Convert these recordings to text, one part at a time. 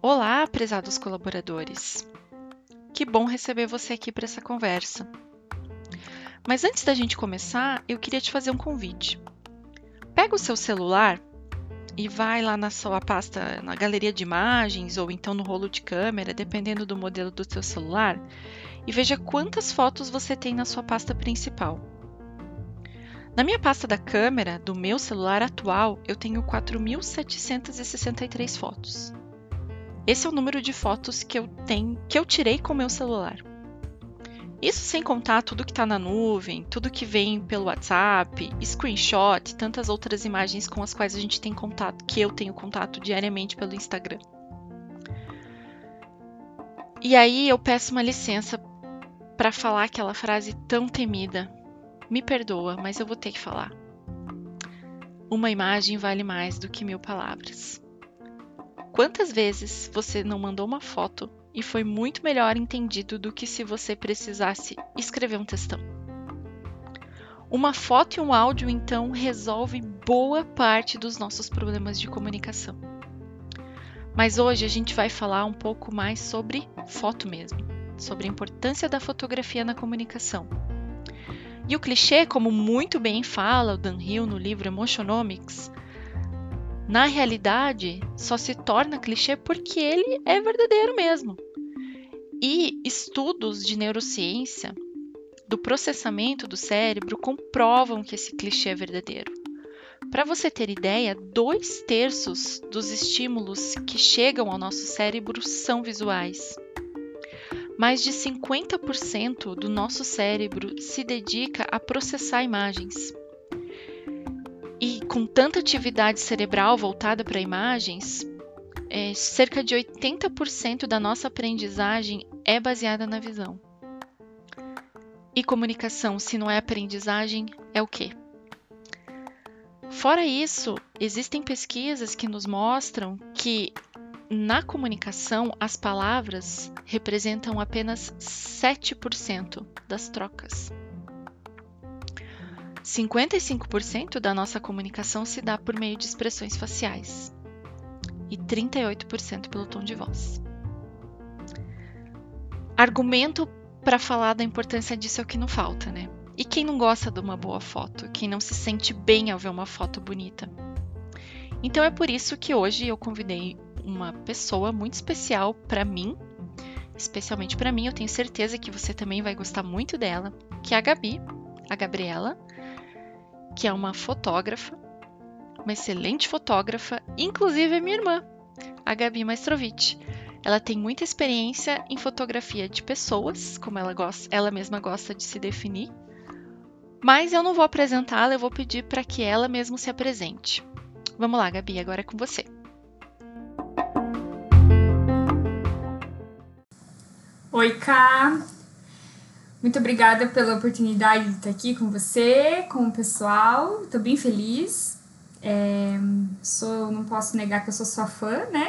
Olá, prezados colaboradores. Que bom receber você aqui para essa conversa. Mas antes da gente começar, eu queria te fazer um convite. Pega o seu celular e vai lá na sua pasta, na galeria de imagens ou então no rolo de câmera, dependendo do modelo do seu celular, e veja quantas fotos você tem na sua pasta principal. Na minha pasta da câmera do meu celular atual, eu tenho 4.763 fotos. Esse é o número de fotos que eu tenho, que eu tirei com o meu celular. Isso sem contar tudo que está na nuvem, tudo que vem pelo WhatsApp, screenshot, tantas outras imagens com as quais a gente tem contato, que eu tenho contato diariamente pelo Instagram. E aí eu peço uma licença para falar aquela frase tão temida. Me perdoa, mas eu vou ter que falar. Uma imagem vale mais do que mil palavras. Quantas vezes você não mandou uma foto e foi muito melhor entendido do que se você precisasse escrever um textão. Uma foto e um áudio, então, resolve boa parte dos nossos problemas de comunicação. Mas hoje a gente vai falar um pouco mais sobre foto mesmo, sobre a importância da fotografia na comunicação. E o clichê, como muito bem fala o Dan Hill no livro Emotionomics, na realidade, só se torna clichê porque ele é verdadeiro mesmo. E estudos de neurociência do processamento do cérebro comprovam que esse clichê é verdadeiro. Para você ter ideia, dois terços dos estímulos que chegam ao nosso cérebro são visuais. Mais de 50% do nosso cérebro se dedica a processar imagens. E com tanta atividade cerebral voltada para imagens, é, cerca de 80% da nossa aprendizagem é baseada na visão. E comunicação, se não é aprendizagem, é o quê? Fora isso, existem pesquisas que nos mostram que na comunicação as palavras representam apenas 7% das trocas. 55% da nossa comunicação se dá por meio de expressões faciais e 38% pelo tom de voz. Argumento para falar da importância disso é o que não falta, né? E quem não gosta de uma boa foto? Quem não se sente bem ao ver uma foto bonita? Então é por isso que hoje eu convidei uma pessoa muito especial para mim, especialmente para mim, eu tenho certeza que você também vai gostar muito dela, que é a Gabi, a Gabriela, que é uma fotógrafa, uma excelente fotógrafa, inclusive é minha irmã, a Gabi Maestrovitch. Ela tem muita experiência em fotografia de pessoas, como ela, gosta, ela mesma gosta de se definir. Mas eu não vou apresentá-la, eu vou pedir para que ela mesma se apresente. Vamos lá, Gabi, agora é com você. Oi, Ká! Muito obrigada pela oportunidade de estar aqui com você, com o pessoal. Estou bem feliz. É, sou, não posso negar que eu sou sua fã, né?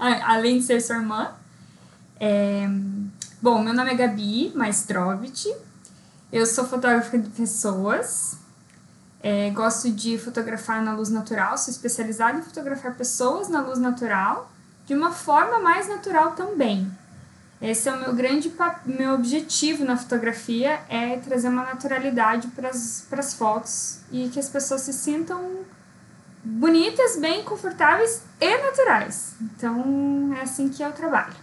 Além de ser sua irmã. É, bom, meu nome é Gabi Maestrovich. Eu sou fotógrafa de pessoas. É, gosto de fotografar na luz natural. Sou especializada em fotografar pessoas na luz natural de uma forma mais natural também. Esse é o meu grande meu objetivo na fotografia é trazer uma naturalidade para as fotos e que as pessoas se sintam bonitas, bem confortáveis e naturais. Então é assim que eu trabalho.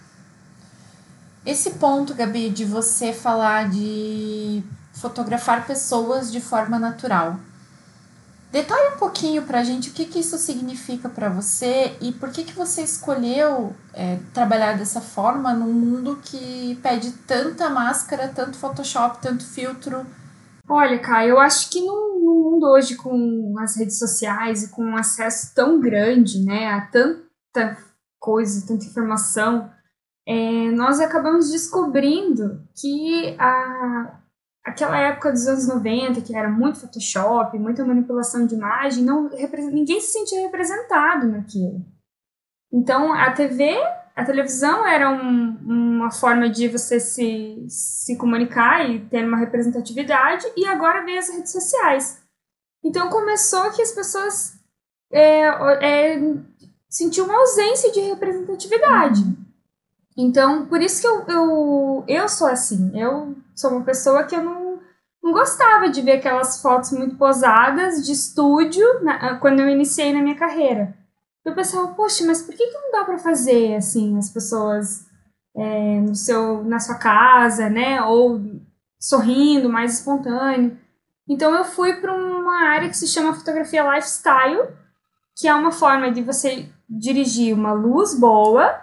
Esse ponto, Gabi, de você falar de fotografar pessoas de forma natural. Detalhe um pouquinho para a gente o que, que isso significa para você e por que, que você escolheu é, trabalhar dessa forma num mundo que pede tanta máscara, tanto Photoshop, tanto filtro. Olha, Kai, eu acho que no, mundo hoje com as redes sociais e com um acesso tão grande né, a tanta coisa, tanta informação, é, nós acabamos descobrindo que a, aquela época dos anos 90, que era muito Photoshop, muita manipulação de imagem, não, ninguém se sentia representado naquilo. Então, a TV, a televisão era um, uma forma de você se, se comunicar e ter uma representatividade, e agora vem as redes sociais. Então começou que as pessoas é, é, sentiam uma ausência de representatividade. Uhum. Então, por isso que eu, eu, eu sou assim. Eu sou uma pessoa que eu não, não gostava de ver aquelas fotos muito posadas de estúdio na, quando eu iniciei na minha carreira. Eu pensava, poxa, mas por que, que não dá para fazer assim, as pessoas é, no seu, na sua casa, né? Ou sorrindo, mais espontâneo. Então eu fui para uma área que se chama fotografia lifestyle, que é uma forma de você dirigir uma luz boa,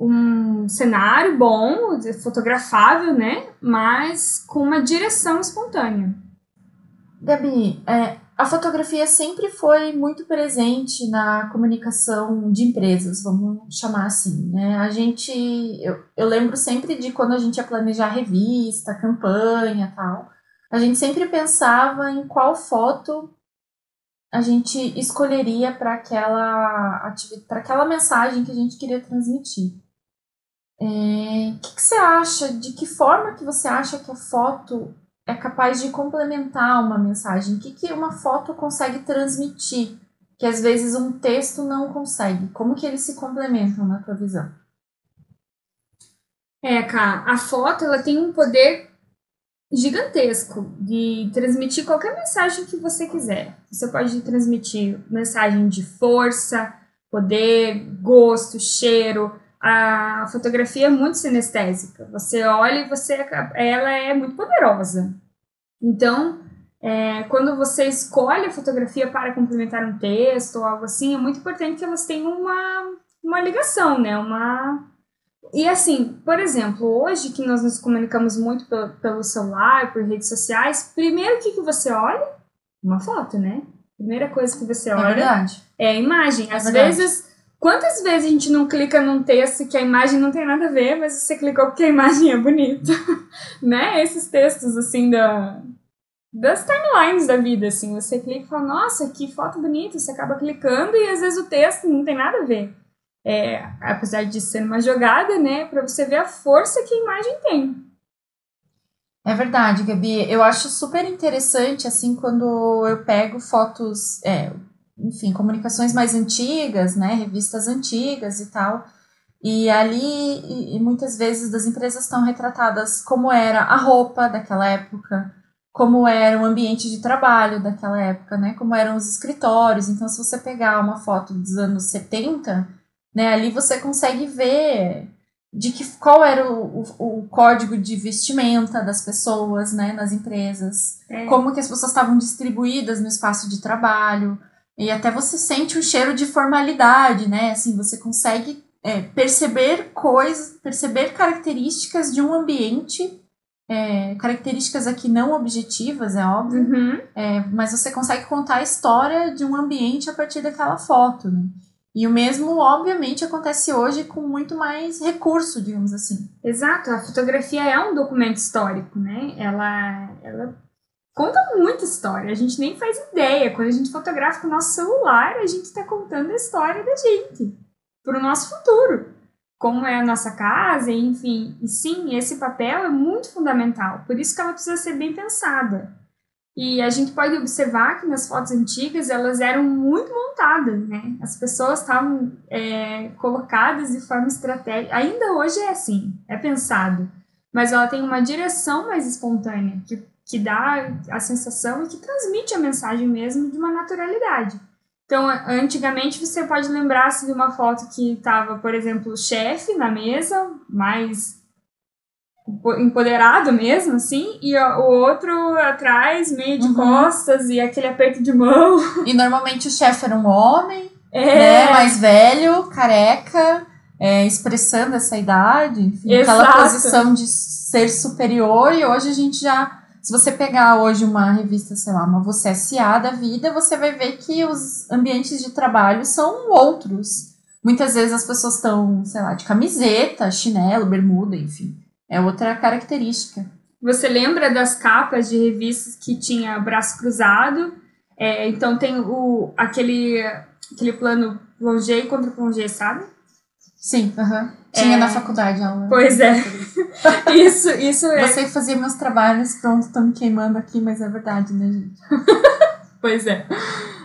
um cenário bom, fotografável, né? Mas com uma direção espontânea. Gabi, é, a fotografia sempre foi muito presente na comunicação de empresas, vamos chamar assim, né? A gente, eu, eu lembro sempre de quando a gente ia planejar revista, campanha, tal, a gente sempre pensava em qual foto a gente escolheria para aquela para aquela mensagem que a gente queria transmitir. O é, que, que você acha? De que forma que você acha que a foto é capaz de complementar uma mensagem? O que, que uma foto consegue transmitir? Que às vezes um texto não consegue. Como que eles se complementam na tua visão? É, cara, a foto ela tem um poder gigantesco de transmitir qualquer mensagem que você quiser. Você pode transmitir mensagem de força, poder, gosto, cheiro. A fotografia é muito sinestésica. Você olha e você ela é muito poderosa. Então, é, quando você escolhe a fotografia para complementar um texto ou algo assim, é muito importante que elas tenham uma, uma ligação, né? Uma... E assim, por exemplo, hoje que nós nos comunicamos muito pelo, pelo celular, por redes sociais, primeiro o que, que você olha? Uma foto, né? Primeira coisa que você é olha é, é a imagem. Às é vezes, quantas vezes a gente não clica num texto que a imagem não tem nada a ver, mas você clicou porque a imagem é bonita, né? Esses textos assim da das timelines da vida, assim. Você clica e fala, nossa, que foto bonita, você acaba clicando e às vezes o texto não tem nada a ver. É, apesar de ser uma jogada, né, para você ver a força que a imagem tem. É verdade, Gabi. Eu acho super interessante, assim, quando eu pego fotos, é, enfim, comunicações mais antigas, né, revistas antigas e tal. E ali, e muitas vezes, das empresas estão retratadas como era a roupa daquela época, como era o ambiente de trabalho daquela época, né? Como eram os escritórios. Então, se você pegar uma foto dos anos 70, né, ali você consegue ver de que qual era o, o, o código de vestimenta das pessoas, né, nas empresas, é. como que as pessoas estavam distribuídas no espaço de trabalho, e até você sente um cheiro de formalidade, né? Assim, você consegue é, perceber coisas, perceber características de um ambiente é, características aqui não objetivas, é óbvio, uhum. é, mas você consegue contar a história de um ambiente a partir daquela foto, né? E o mesmo, obviamente, acontece hoje com muito mais recurso, digamos assim. Exato, a fotografia é um documento histórico, né? Ela, ela conta muita história, a gente nem faz ideia. Quando a gente fotografa com o nosso celular, a gente está contando a história da gente, para o nosso futuro como é a nossa casa, enfim. E sim, esse papel é muito fundamental, por isso que ela precisa ser bem pensada. E a gente pode observar que nas fotos antigas elas eram muito montadas, né? As pessoas estavam é, colocadas de forma estratégica. Ainda hoje é assim, é pensado. Mas ela tem uma direção mais espontânea, que, que dá a sensação e que transmite a mensagem mesmo de uma naturalidade. Então, antigamente você pode lembrar-se de uma foto que estava, por exemplo, o chefe na mesa, mais empoderado mesmo, assim, e o outro atrás, meio de uhum. costas, e aquele aperto de mão. E normalmente o chefe era um homem, é. né, mais velho, careca, é, expressando essa idade, enfim, aquela posição de ser superior, e hoje a gente já se você pegar hoje uma revista, sei lá, uma Você S.A. da vida, você vai ver que os ambientes de trabalho são outros. Muitas vezes as pessoas estão, sei lá, de camiseta, chinelo, bermuda, enfim. É outra característica. Você lembra das capas de revistas que tinha braço cruzado? É, então tem o, aquele, aquele plano plongé contra plongé, sabe? Sim, aham. Tinha é... na faculdade aula. Pois é. isso, isso é. Você fazia meus trabalhos, pronto, tô me queimando aqui, mas é verdade, né, gente? pois é.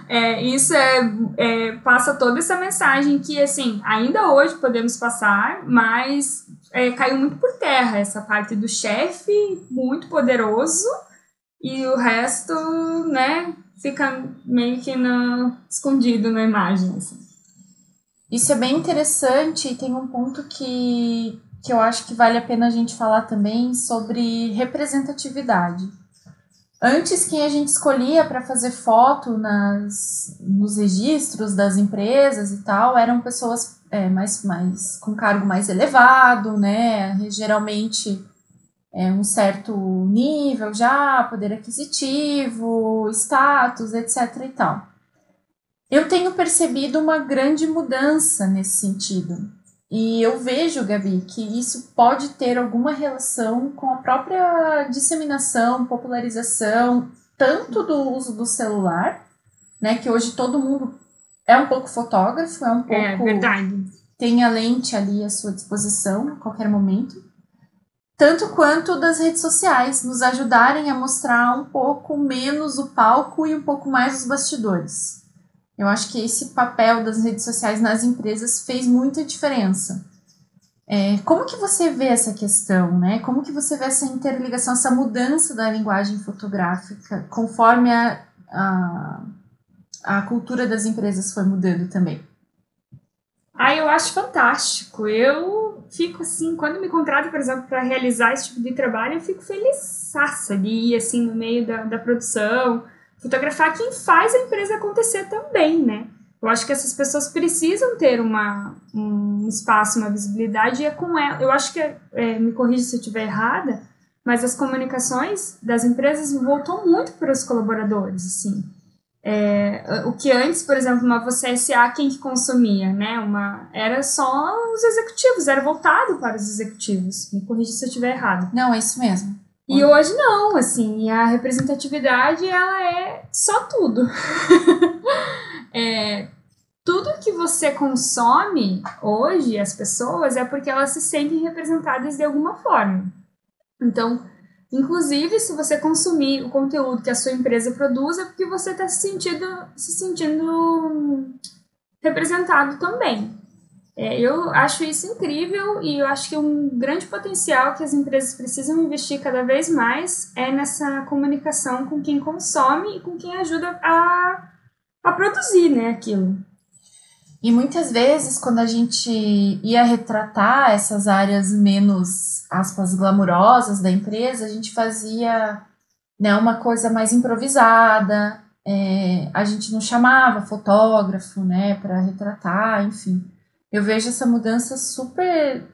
é isso é, é, passa toda essa mensagem que, assim, ainda hoje podemos passar, mas é, caiu muito por terra essa parte do chefe muito poderoso e o resto, né, fica meio que no, escondido na imagem. Assim. Isso é bem interessante e tem um ponto que, que eu acho que vale a pena a gente falar também sobre representatividade. Antes, quem a gente escolhia para fazer foto nas, nos registros das empresas e tal eram pessoas é, mais, mais com cargo mais elevado, né? Geralmente é, um certo nível já, poder aquisitivo, status, etc. e tal. Eu tenho percebido uma grande mudança nesse sentido. E eu vejo, Gabi, que isso pode ter alguma relação com a própria disseminação, popularização, tanto do uso do celular, né? Que hoje todo mundo é um pouco fotógrafo, é um é, pouco. É verdade. Tem a lente ali à sua disposição a qualquer momento. Tanto quanto das redes sociais, nos ajudarem a mostrar um pouco menos o palco e um pouco mais os bastidores. Eu acho que esse papel das redes sociais nas empresas fez muita diferença. É, como que você vê essa questão, né? Como que você vê essa interligação, essa mudança da linguagem fotográfica conforme a, a, a cultura das empresas foi mudando também? Ah, eu acho fantástico. Eu fico assim, quando me contratam, por exemplo, para realizar esse tipo de trabalho, eu fico feliz de ir assim no meio da, da produção, fotografar quem faz a empresa acontecer também, né? Eu acho que essas pessoas precisam ter uma, um espaço, uma visibilidade, e é com ela. Eu acho que, é, me corrija se eu estiver errada, mas as comunicações das empresas voltou muito para os colaboradores, assim. É, o que antes, por exemplo, uma você SA, quem que consumia, né? Uma, era só os executivos, era voltado para os executivos. Me corrija se eu estiver errado. Não, é isso mesmo. E hoje não, assim, a representatividade ela é só tudo. é, tudo que você consome hoje, as pessoas, é porque elas se sentem representadas de alguma forma. Então, inclusive, se você consumir o conteúdo que a sua empresa produz, é porque você está se sentindo, se sentindo representado também. É, eu acho isso incrível e eu acho que um grande potencial que as empresas precisam investir cada vez mais é nessa comunicação com quem consome e com quem ajuda a, a produzir né, aquilo. E muitas vezes, quando a gente ia retratar essas áreas menos, aspas, glamurosas da empresa, a gente fazia né, uma coisa mais improvisada, é, a gente não chamava fotógrafo né, para retratar, enfim eu vejo essa mudança super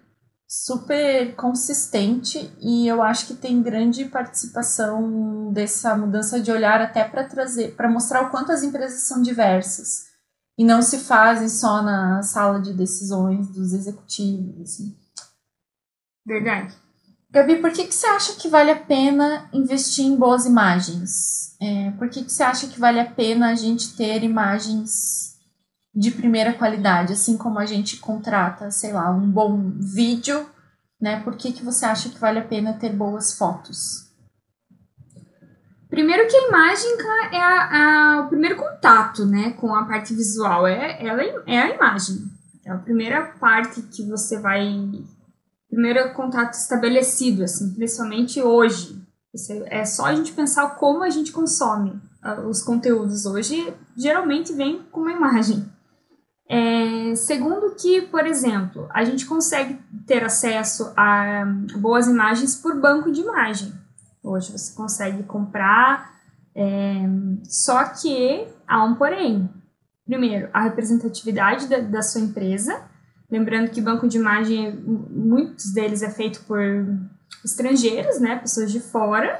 super consistente e eu acho que tem grande participação dessa mudança de olhar até para trazer para mostrar o quanto as empresas são diversas e não se fazem só na sala de decisões dos executivos assim. verdade Gabi, por que, que você acha que vale a pena investir em boas imagens? É, por que, que você acha que vale a pena a gente ter imagens de primeira qualidade, assim como a gente contrata, sei lá, um bom vídeo, né? Por que, que você acha que vale a pena ter boas fotos? Primeiro que a imagem é a, a, o primeiro contato, né, com a parte visual, é, ela é a imagem. É a primeira parte que você vai, primeiro contato estabelecido, assim, principalmente hoje. É só a gente pensar como a gente consome ah, os conteúdos hoje, geralmente vem com uma imagem. É, segundo que, por exemplo, a gente consegue ter acesso a boas imagens por banco de imagem. Hoje você consegue comprar, é, só que há um porém. Primeiro, a representatividade da, da sua empresa. Lembrando que banco de imagem, muitos deles é feito por estrangeiros, né, pessoas de fora.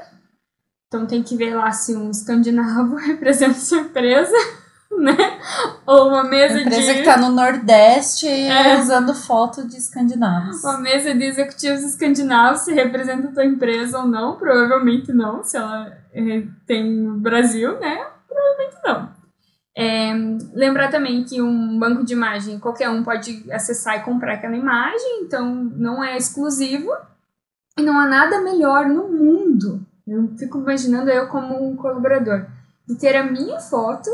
Então tem que ver lá se um escandinavo representa sua empresa né? Ou uma mesa empresa de. que está no Nordeste é. usando foto de escandinavos. Uma mesa de executivos escandinavos se representa a tua empresa ou não, provavelmente não, se ela é, tem no Brasil, né? Provavelmente não. É, lembrar também que um banco de imagem qualquer um pode acessar e comprar aquela imagem, então não é exclusivo e não há nada melhor no mundo. Eu fico imaginando eu como um colaborador de ter a minha foto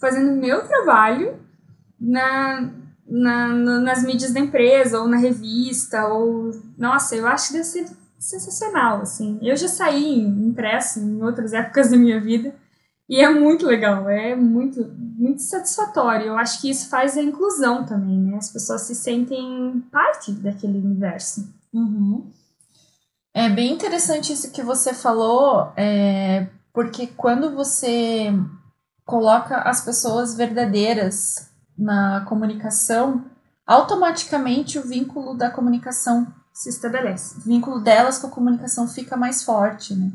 fazendo meu trabalho na, na, nas mídias da empresa, ou na revista, ou... Nossa, eu acho que deve ser sensacional, assim. Eu já saí impresso em outras épocas da minha vida, e é muito legal, é muito, muito satisfatório. Eu acho que isso faz a inclusão também, né? As pessoas se sentem parte daquele universo. Uhum. É bem interessante isso que você falou, é, porque quando você coloca as pessoas verdadeiras na comunicação, automaticamente o vínculo da comunicação se estabelece. O vínculo delas com a comunicação fica mais forte, né?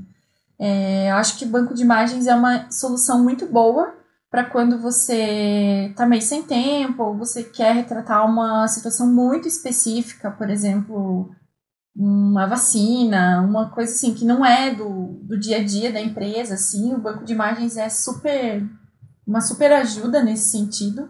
É, acho que banco de imagens é uma solução muito boa para quando você está meio sem tempo ou você quer retratar uma situação muito específica, por exemplo, uma vacina, uma coisa assim que não é do, do dia a dia da empresa, assim, o banco de imagens é super uma super ajuda nesse sentido,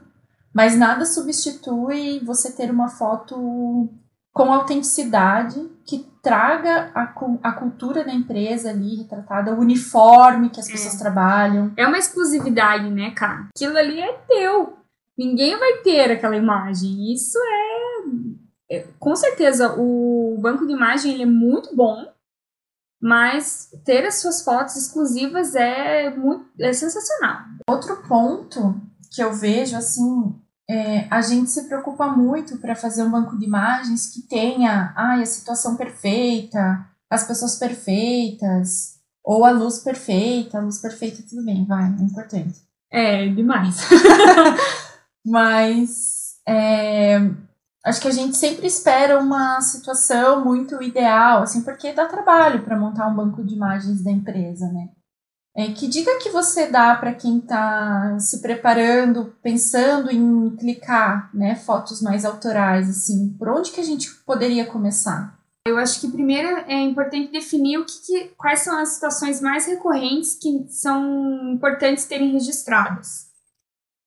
mas nada substitui você ter uma foto com autenticidade que traga a, a cultura da empresa ali retratada, o uniforme que as pessoas é. trabalham. É uma exclusividade, né, cara? Aquilo ali é teu. Ninguém vai ter aquela imagem. Isso é, é com certeza o banco de imagem ele é muito bom, mas ter as suas fotos exclusivas é muito é sensacional. Outro ponto que eu vejo assim é, a gente se preocupa muito para fazer um banco de imagens que tenha ai, a situação perfeita, as pessoas perfeitas, ou a luz perfeita. A luz perfeita, tudo bem, vai, é importante. É, demais. Mas é, acho que a gente sempre espera uma situação muito ideal, assim, porque dá trabalho para montar um banco de imagens da empresa, né? É, que dica que você dá para quem está se preparando, pensando em clicar, né, fotos mais autorais, assim, por onde que a gente poderia começar? Eu acho que primeiro é importante definir o que, que quais são as situações mais recorrentes que são importantes terem registradas.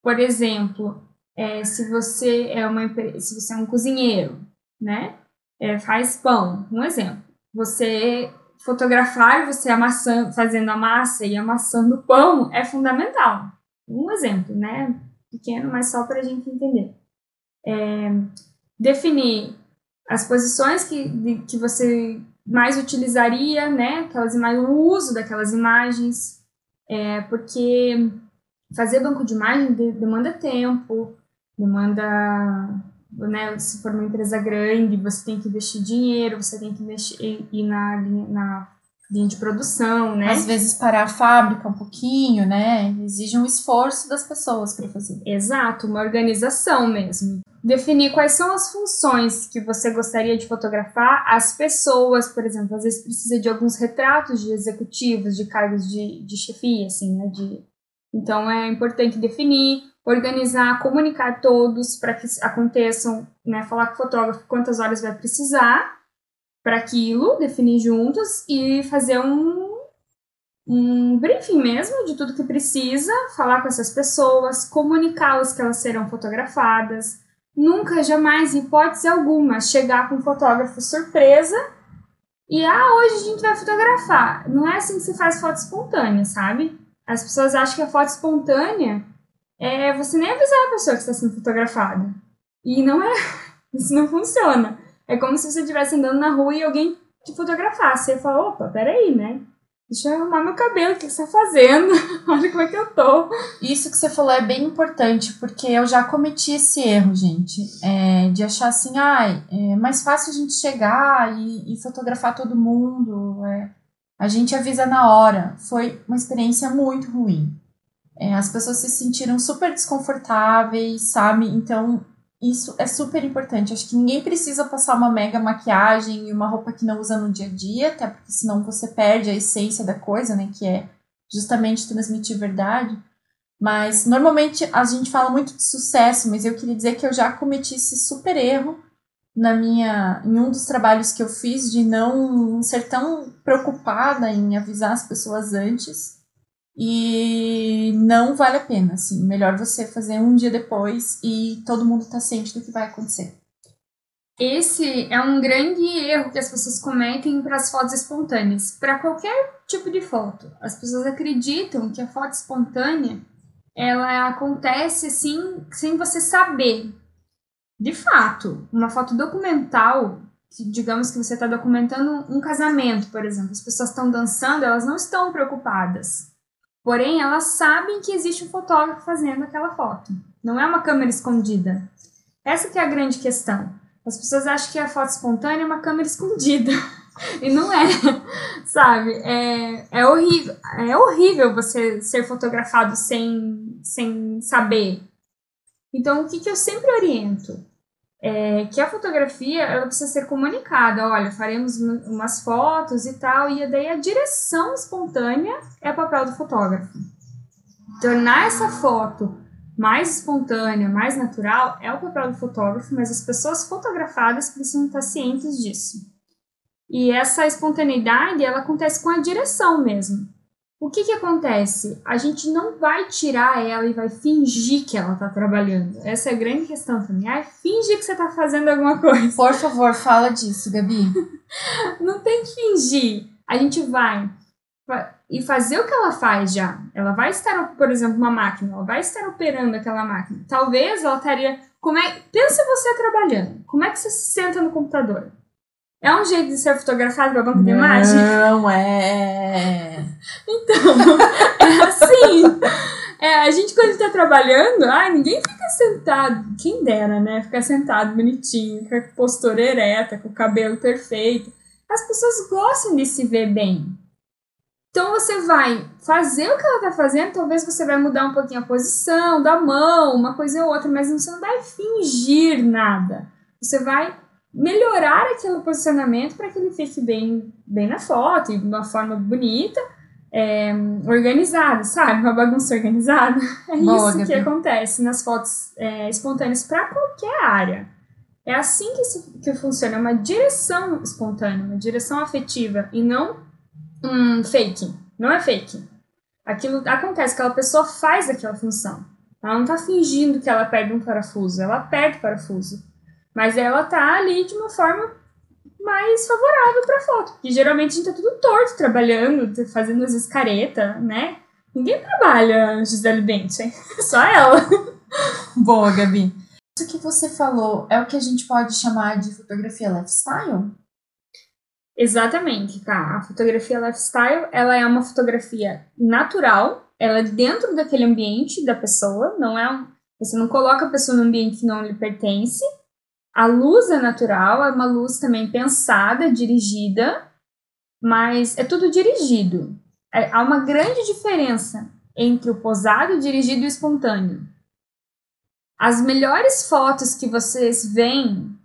Por exemplo, é, se você é uma se você é um cozinheiro, né, é, faz pão, um exemplo. Você fotografar você amassando, fazendo a massa e amassando o pão é fundamental. Um exemplo, né? Pequeno, mas só para a gente entender. É, definir as posições que, de, que você mais utilizaria, né? Aquelas imagens, o uso daquelas imagens, é, porque fazer banco de imagem de, demanda tempo, demanda né, se for uma empresa grande, você tem que investir dinheiro, você tem que investir ir na, na linha de produção, né? Às vezes parar a fábrica um pouquinho, né? Exige um esforço das pessoas para fazer. Exato, uma organização mesmo. Definir quais são as funções que você gostaria de fotografar, as pessoas, por exemplo, às vezes precisa de alguns retratos de executivos, de cargos de, de chefia, assim, né? De... Então é importante definir organizar, comunicar todos para que aconteçam, né, falar com o fotógrafo quantas horas vai precisar para aquilo, definir juntos e fazer um, um briefing mesmo de tudo que precisa, falar com essas pessoas, comunicá-las que elas serão fotografadas. Nunca, jamais, em hipótese alguma, chegar com um fotógrafo surpresa e, ah, hoje a gente vai fotografar. Não é assim que se faz foto espontânea, sabe? As pessoas acham que a foto espontânea é você nem avisar a pessoa que está sendo fotografada. E não é. Isso não funciona. É como se você estivesse andando na rua e alguém te fotografasse. Você fala, opa, peraí, né? Deixa eu arrumar meu cabelo, o que você tá fazendo? Olha como é que eu tô. Isso que você falou é bem importante, porque eu já cometi esse erro, gente. É, de achar assim, ai, ah, é mais fácil a gente chegar e, e fotografar todo mundo. É. A gente avisa na hora. Foi uma experiência muito ruim. É, as pessoas se sentiram super desconfortáveis, sabe? Então, isso é super importante. Acho que ninguém precisa passar uma mega maquiagem e uma roupa que não usa no dia a dia, até porque senão você perde a essência da coisa, né? Que é justamente transmitir verdade. Mas normalmente a gente fala muito de sucesso, mas eu queria dizer que eu já cometi esse super erro na minha em um dos trabalhos que eu fiz de não ser tão preocupada em avisar as pessoas antes e não vale a pena, assim. Melhor você fazer um dia depois e todo mundo tá ciente do que vai acontecer. Esse é um grande erro que as pessoas cometem para as fotos espontâneas. Para qualquer tipo de foto, as pessoas acreditam que a foto espontânea ela acontece assim sem você saber. De fato, uma foto documental, digamos que você está documentando um casamento, por exemplo, as pessoas estão dançando, elas não estão preocupadas. Porém, elas sabem que existe um fotógrafo fazendo aquela foto. Não é uma câmera escondida. Essa que é a grande questão. As pessoas acham que a foto espontânea é uma câmera escondida. e não é, sabe? É, é horrível. É horrível você ser fotografado sem, sem saber. Então, o que, que eu sempre oriento? É que a fotografia ela precisa ser comunicada. Olha, faremos umas fotos e tal, e daí a direção espontânea é o papel do fotógrafo. Tornar essa foto mais espontânea, mais natural, é o papel do fotógrafo, mas as pessoas fotografadas precisam estar cientes disso. E essa espontaneidade, ela acontece com a direção mesmo. O que que acontece? A gente não vai tirar ela e vai fingir que ela está trabalhando. Essa é a grande questão também. Ah, finge que você está fazendo alguma coisa. Por favor, fala disso, Gabi. não tem que fingir. A gente vai e fazer o que ela faz já. Ela vai estar, por exemplo, uma máquina, ela vai estar operando aquela máquina. Talvez ela estaria. Como é, pensa você trabalhando. Como é que você se senta no computador? É um jeito de ser fotografado para banco de imagem? Não é. Então, é assim. É, a gente, quando está trabalhando, ai, ninguém fica sentado. Quem dera, né? Ficar sentado bonitinho, com a postura ereta, com o cabelo perfeito. As pessoas gostam de se ver bem. Então você vai fazer o que ela está fazendo, talvez você vai mudar um pouquinho a posição da mão, uma coisa ou outra, mas você não vai fingir nada. Você vai melhorar aquele posicionamento para que ele fique bem, bem na foto, de uma forma bonita, é, organizada, sabe? Uma bagunça organizada. É Boa, isso que acontece nas fotos é, espontâneas para qualquer área. É assim que, se, que funciona, é uma direção espontânea, uma direção afetiva, e não um fake. Não é fake. Aquilo acontece, aquela pessoa faz aquela função. Ela não está fingindo que ela perde um parafuso, ela perde parafuso. Mas ela tá ali de uma forma mais favorável para foto. Porque geralmente a gente tá tudo torto trabalhando, fazendo as escaretas, né? Ninguém trabalha Gisele Bündchen, só ela. Boa, Gabi. Isso que você falou é o que a gente pode chamar de fotografia lifestyle? Exatamente, tá? A fotografia lifestyle, ela é uma fotografia natural, ela é dentro daquele ambiente da pessoa, não é um, você não coloca a pessoa num ambiente que não lhe pertence, a luz é natural, é uma luz também pensada, dirigida, mas é tudo dirigido. É, há uma grande diferença entre o posado, dirigido e espontâneo. As melhores fotos que vocês veem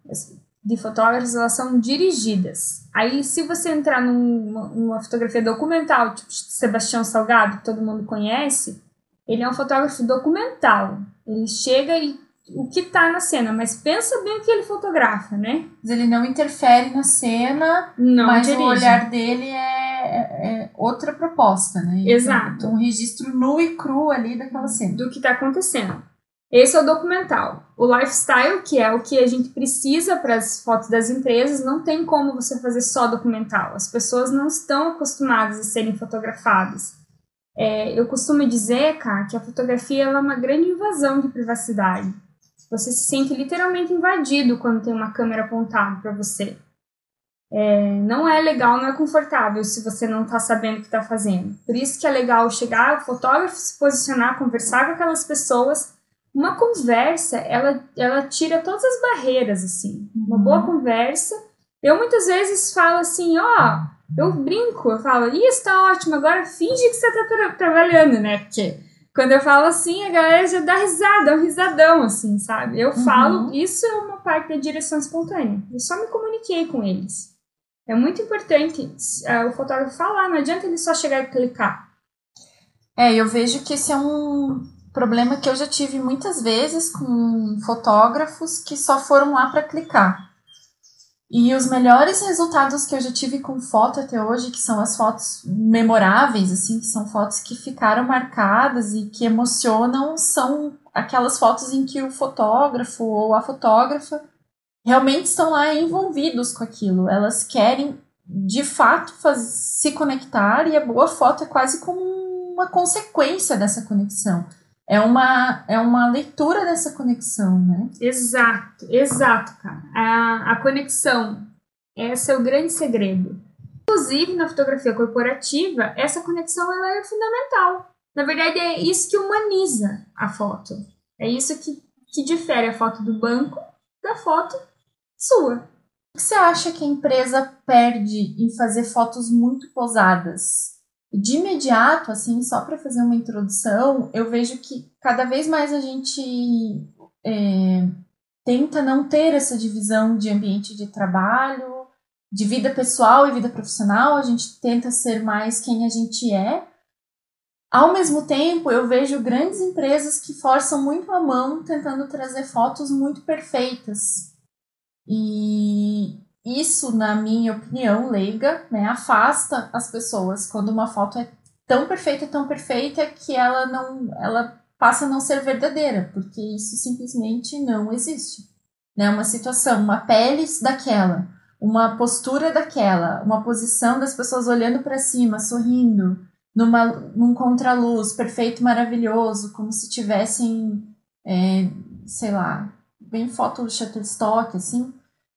de fotógrafos, elas são dirigidas. Aí, se você entrar numa, numa fotografia documental, tipo Sebastião Salgado, que todo mundo conhece, ele é um fotógrafo documental. Ele chega e o que tá na cena, mas pensa bem o que ele fotografa, né? Mas ele não interfere na cena, não mas dirige. o olhar dele é, é, é outra proposta, né? Exato. Então, um registro nu e cru ali daquela cena. Do que tá acontecendo. Esse é o documental. O lifestyle, que é o que a gente precisa para as fotos das empresas, não tem como você fazer só documental. As pessoas não estão acostumadas a serem fotografadas. É, eu costumo dizer, cara, que a fotografia é uma grande invasão de privacidade. Você se sente literalmente invadido quando tem uma câmera apontada para você. É, não é legal, não é confortável se você não está sabendo o que está fazendo. Por isso que é legal chegar, o fotógrafo se posicionar, conversar com aquelas pessoas. Uma conversa, ela, ela tira todas as barreiras, assim. Uma boa uhum. conversa. Eu muitas vezes falo assim, ó, oh, eu brinco, eu falo, isso tá ótimo, agora finge que você tá tra trabalhando, né? Porque quando eu falo assim, a galera já dá risada, é um risadão, assim, sabe? Eu uhum. falo, isso é uma parte da direção espontânea. Eu só me comuniquei com eles. É muito importante uh, o fotógrafo falar, não adianta ele só chegar e clicar. É, eu vejo que esse é um problema que eu já tive muitas vezes com fotógrafos que só foram lá para clicar. E os melhores resultados que eu já tive com foto até hoje, que são as fotos memoráveis, assim, que são fotos que ficaram marcadas e que emocionam, são aquelas fotos em que o fotógrafo ou a fotógrafa realmente estão lá envolvidos com aquilo. Elas querem, de fato, faz, se conectar e a boa foto é quase como uma consequência dessa conexão. É uma, é uma leitura dessa conexão, né? Exato, exato, cara. A, a conexão, esse é o grande segredo. Inclusive, na fotografia corporativa, essa conexão ela é fundamental. Na verdade, é isso que humaniza a foto. É isso que, que difere a foto do banco da foto sua. O que você acha que a empresa perde em fazer fotos muito posadas? De imediato, assim, só para fazer uma introdução, eu vejo que cada vez mais a gente é, tenta não ter essa divisão de ambiente de trabalho, de vida pessoal e vida profissional, a gente tenta ser mais quem a gente é. Ao mesmo tempo, eu vejo grandes empresas que forçam muito a mão tentando trazer fotos muito perfeitas. E isso, na minha opinião leiga, né, afasta as pessoas quando uma foto é tão perfeita, tão perfeita que ela não, ela passa a não ser verdadeira, porque isso simplesmente não existe. Né, uma situação, uma pele daquela, uma postura daquela, uma posição das pessoas olhando para cima, sorrindo, numa, num contraluz perfeito, maravilhoso, como se tivessem, é, sei lá, bem foto Shutterstock, assim,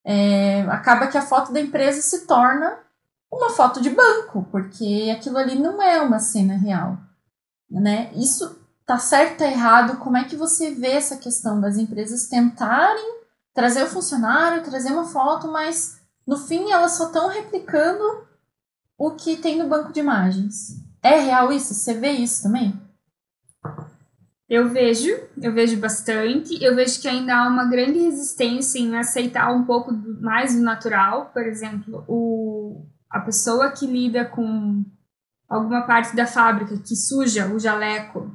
é, acaba que a foto da empresa se torna uma foto de banco, porque aquilo ali não é uma cena real, né? Isso tá certo, tá errado? Como é que você vê essa questão das empresas tentarem trazer o funcionário, trazer uma foto, mas no fim elas só estão replicando o que tem no banco de imagens? É real isso? Você vê isso também? Eu vejo, eu vejo bastante. Eu vejo que ainda há uma grande resistência em aceitar um pouco mais do natural. Por exemplo, o, a pessoa que lida com alguma parte da fábrica que suja o jaleco,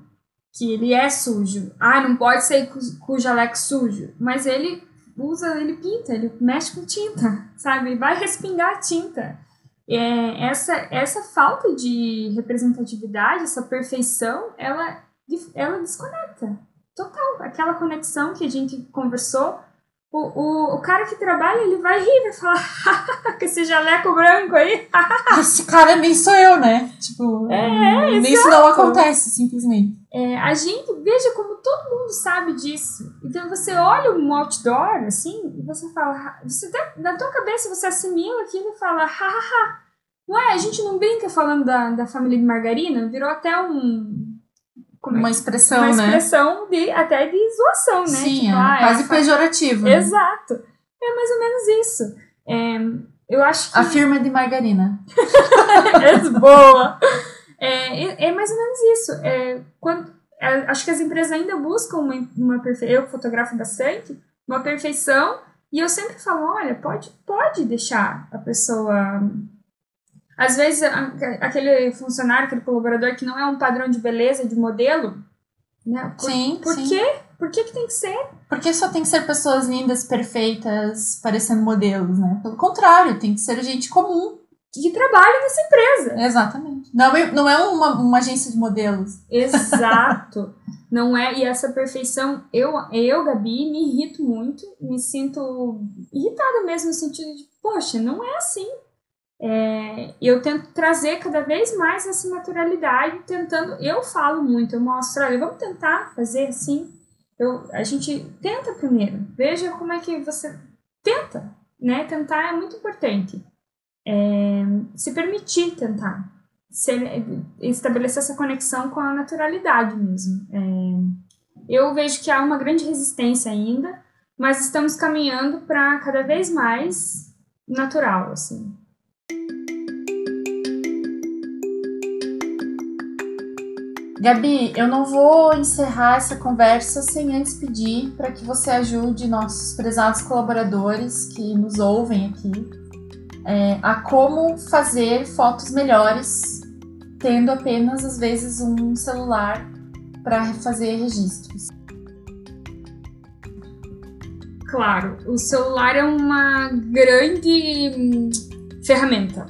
que ele é sujo. Ah, não pode sair com, com o jaleco sujo. Mas ele usa, ele pinta, ele mexe com tinta, sabe? Vai respingar tinta. É, essa, essa falta de representatividade, essa perfeição, ela ela desconecta. Total. Aquela conexão que a gente conversou. O, o, o cara que trabalha, ele vai rir, vai falar com esse jaleco branco aí. esse cara nem sou eu, né? Tipo, é, nem isso não acontece, simplesmente. É, a gente, veja como todo mundo sabe disso. Então você olha um outdoor, assim, e você fala, você na tua cabeça você assimila aquilo e fala, hahaha. Ué, a gente não brinca falando da, da família de margarina? Virou até um, como uma expressão, uma né? expressão de, até de zoação, né? Sim, tipo, é ah, quase pejorativo. Né? Exato. É mais ou menos isso. É, eu acho que... A firma de margarina. é boa. É, é, é, mais ou menos isso. É, quando, é, acho que as empresas ainda buscam uma, uma perfeição. Eu fotografo bastante, uma perfeição. E eu sempre falo, olha, pode, pode deixar a pessoa às vezes, aquele funcionário, aquele colaborador que não é um padrão de beleza, de modelo, né? Por, sim, por sim. quê? Por que, que tem que ser? Porque só tem que ser pessoas lindas, perfeitas, parecendo modelos, né? Pelo contrário, tem que ser gente comum. Que trabalha nessa empresa. Exatamente. Não, é, não é uma, uma agência de modelos. Exato. não é, e essa perfeição, eu, eu, Gabi, me irrito muito, me sinto irritada mesmo no sentido de, poxa, não é assim. É, eu tento trazer cada vez mais essa naturalidade, tentando. Eu falo muito, eu mostro, olha, vamos tentar fazer assim. Eu, a gente tenta primeiro, veja como é que você tenta, né? Tentar é muito importante. É, se permitir tentar, se, estabelecer essa conexão com a naturalidade mesmo. É, eu vejo que há uma grande resistência ainda, mas estamos caminhando para cada vez mais natural, assim. Gabi, eu não vou encerrar essa conversa sem antes pedir para que você ajude nossos prezados colaboradores que nos ouvem aqui é, a como fazer fotos melhores, tendo apenas às vezes um celular para fazer registros. Claro, o celular é uma grande ferramenta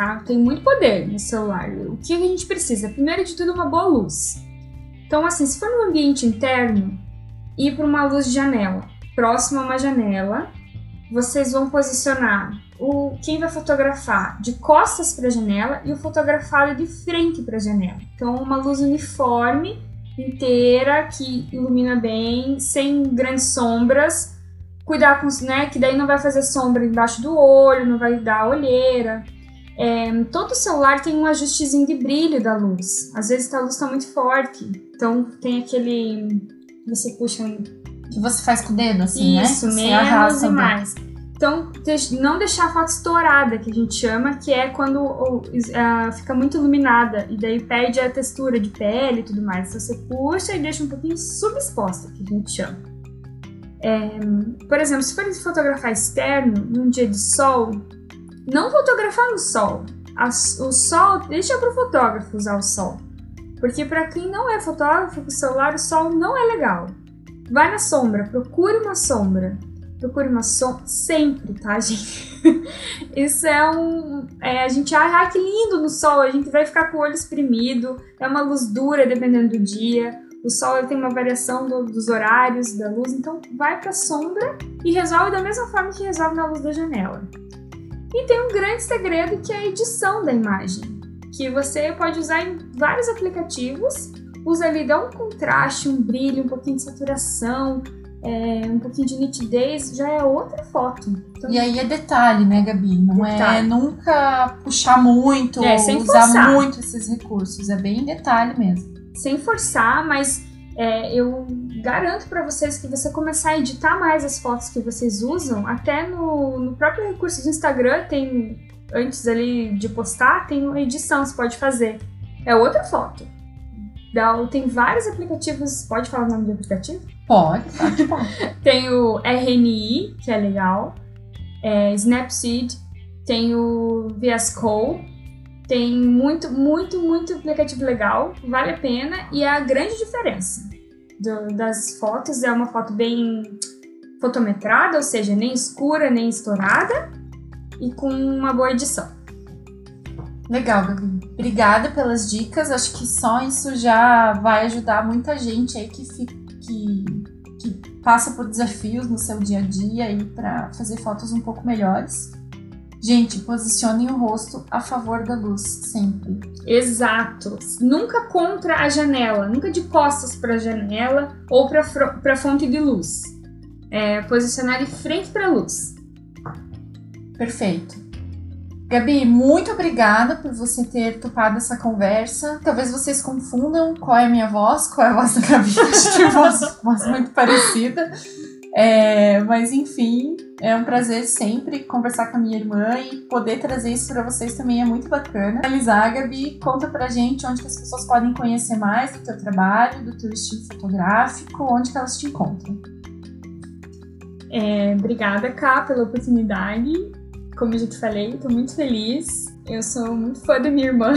tá? Tem muito poder no celular. O que a gente precisa? Primeiro de tudo, uma boa luz. Então, assim, se for no ambiente interno, ir para uma luz de janela, próximo a uma janela, vocês vão posicionar o quem vai fotografar de costas para a janela e o fotografado de frente para a janela. Então, uma luz uniforme inteira que ilumina bem, sem grandes sombras. Cuidar com, né, que daí não vai fazer sombra embaixo do olho, não vai dar olheira. É, todo celular tem um ajustezinho de brilho da luz. Às vezes a luz está muito forte, então tem aquele você puxa que você faz com o dedo, assim, Isso, né? Isso, menos e mais. Então, não deixar a foto estourada, que a gente chama, que é quando uh, fica muito iluminada e daí perde a textura de pele e tudo mais. Então, você puxa e deixa um pouquinho subexposta, que a gente chama. É, por exemplo, se for fotografar externo, num dia de sol, não fotografar no sol. o sol, deixa para o fotógrafo usar o sol. Porque para quem não é fotógrafo com celular, o sol não é legal. Vai na sombra, procure uma sombra procure uma sombra sempre, tá, gente? Isso é um. É, a gente ah, que lindo no sol, a gente vai ficar com o olho espremido, é uma luz dura dependendo do dia. O sol tem uma variação do, dos horários da luz, então vai para sombra e resolve da mesma forma que resolve na luz da janela. E tem um grande segredo que é a edição da imagem, que você pode usar em vários aplicativos. Usa ali, dá um contraste, um brilho, um pouquinho de saturação, é, um pouquinho de nitidez, já é outra foto. Então, e aí é detalhe, né, Gabi? Não é detalhe. é nunca puxar muito, é, usar forçar. muito esses recursos. É bem detalhe mesmo. Sem forçar, mas é, eu garanto para vocês que você começar a editar mais as fotos que vocês usam, até no, no próprio recurso do Instagram tem, antes ali de postar, tem uma edição, você pode fazer. É outra foto. Dá, tem vários aplicativos, pode falar o nome do aplicativo? Pode, pode, pode. tem o RNI, que é legal, é, Snapseed, tem o VS Code, tem muito, muito, muito aplicativo legal, vale a pena e é a grande diferença do, das fotos é uma foto bem fotometrada, ou seja, nem escura nem estourada e com uma boa edição. Legal, Gabi. Obrigada pelas dicas. Acho que só isso já vai ajudar muita gente aí que fica que, que passa por desafios no seu dia a dia aí para fazer fotos um pouco melhores. Gente, posicionem o rosto a favor da luz, sempre. Exato. Nunca contra a janela, nunca de costas para a janela ou para a fonte de luz. É, posicionar de frente para a luz. Perfeito. Gabi, muito obrigada por você ter topado essa conversa. Talvez vocês confundam qual é a minha voz, qual é a voz da Gabi. Acho que é voz, voz muito parecida. É, mas enfim, é um prazer sempre conversar com a minha irmã e poder trazer isso para vocês também é muito bacana. Finalizar, Gabi, conta pra gente onde as pessoas podem conhecer mais do teu trabalho, do teu estilo fotográfico, onde elas te encontram. É, obrigada, Ká, pela oportunidade como eu já te falei, tô muito feliz. Eu sou muito fã da minha irmã.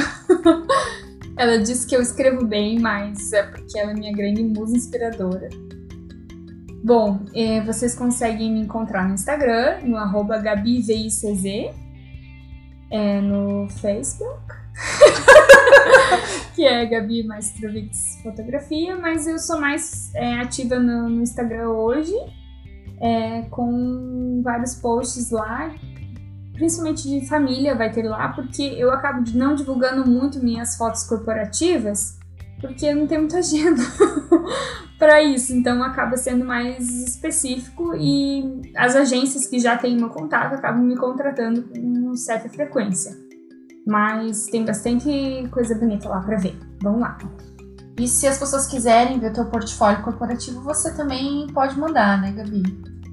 ela diz que eu escrevo bem, mas é porque ela é minha grande musa inspiradora. Bom, é, vocês conseguem me encontrar no Instagram, no arroba GabiVICZ, é, no Facebook, que é Gabi Maestrovix Fotografia, mas eu sou mais é, ativa no, no, Instagram hoje, é, com vários posts lá principalmente de família, vai ter lá, porque eu acabo não divulgando muito minhas fotos corporativas, porque não tenho muita agenda para isso, então acaba sendo mais específico e as agências que já têm meu contato acabam me contratando com certa frequência. Mas tem bastante coisa bonita lá para ver. Vamos lá. E se as pessoas quiserem ver o teu portfólio corporativo, você também pode mandar, né, Gabi?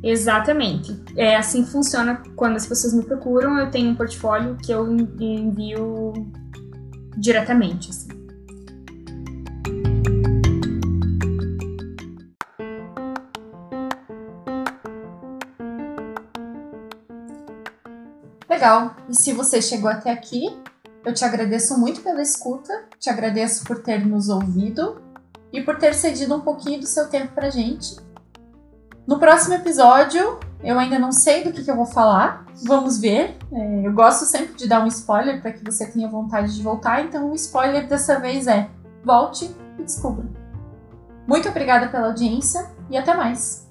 Exatamente. É assim que funciona quando as pessoas me procuram. Eu tenho um portfólio que eu envio diretamente. Assim. Legal. E se você chegou até aqui, eu te agradeço muito pela escuta, te agradeço por ter nos ouvido e por ter cedido um pouquinho do seu tempo pra gente. No próximo episódio, eu ainda não sei do que, que eu vou falar. Vamos ver. É, eu gosto sempre de dar um spoiler para que você tenha vontade de voltar. Então, o spoiler dessa vez é: volte e descubra. Muito obrigada pela audiência e até mais.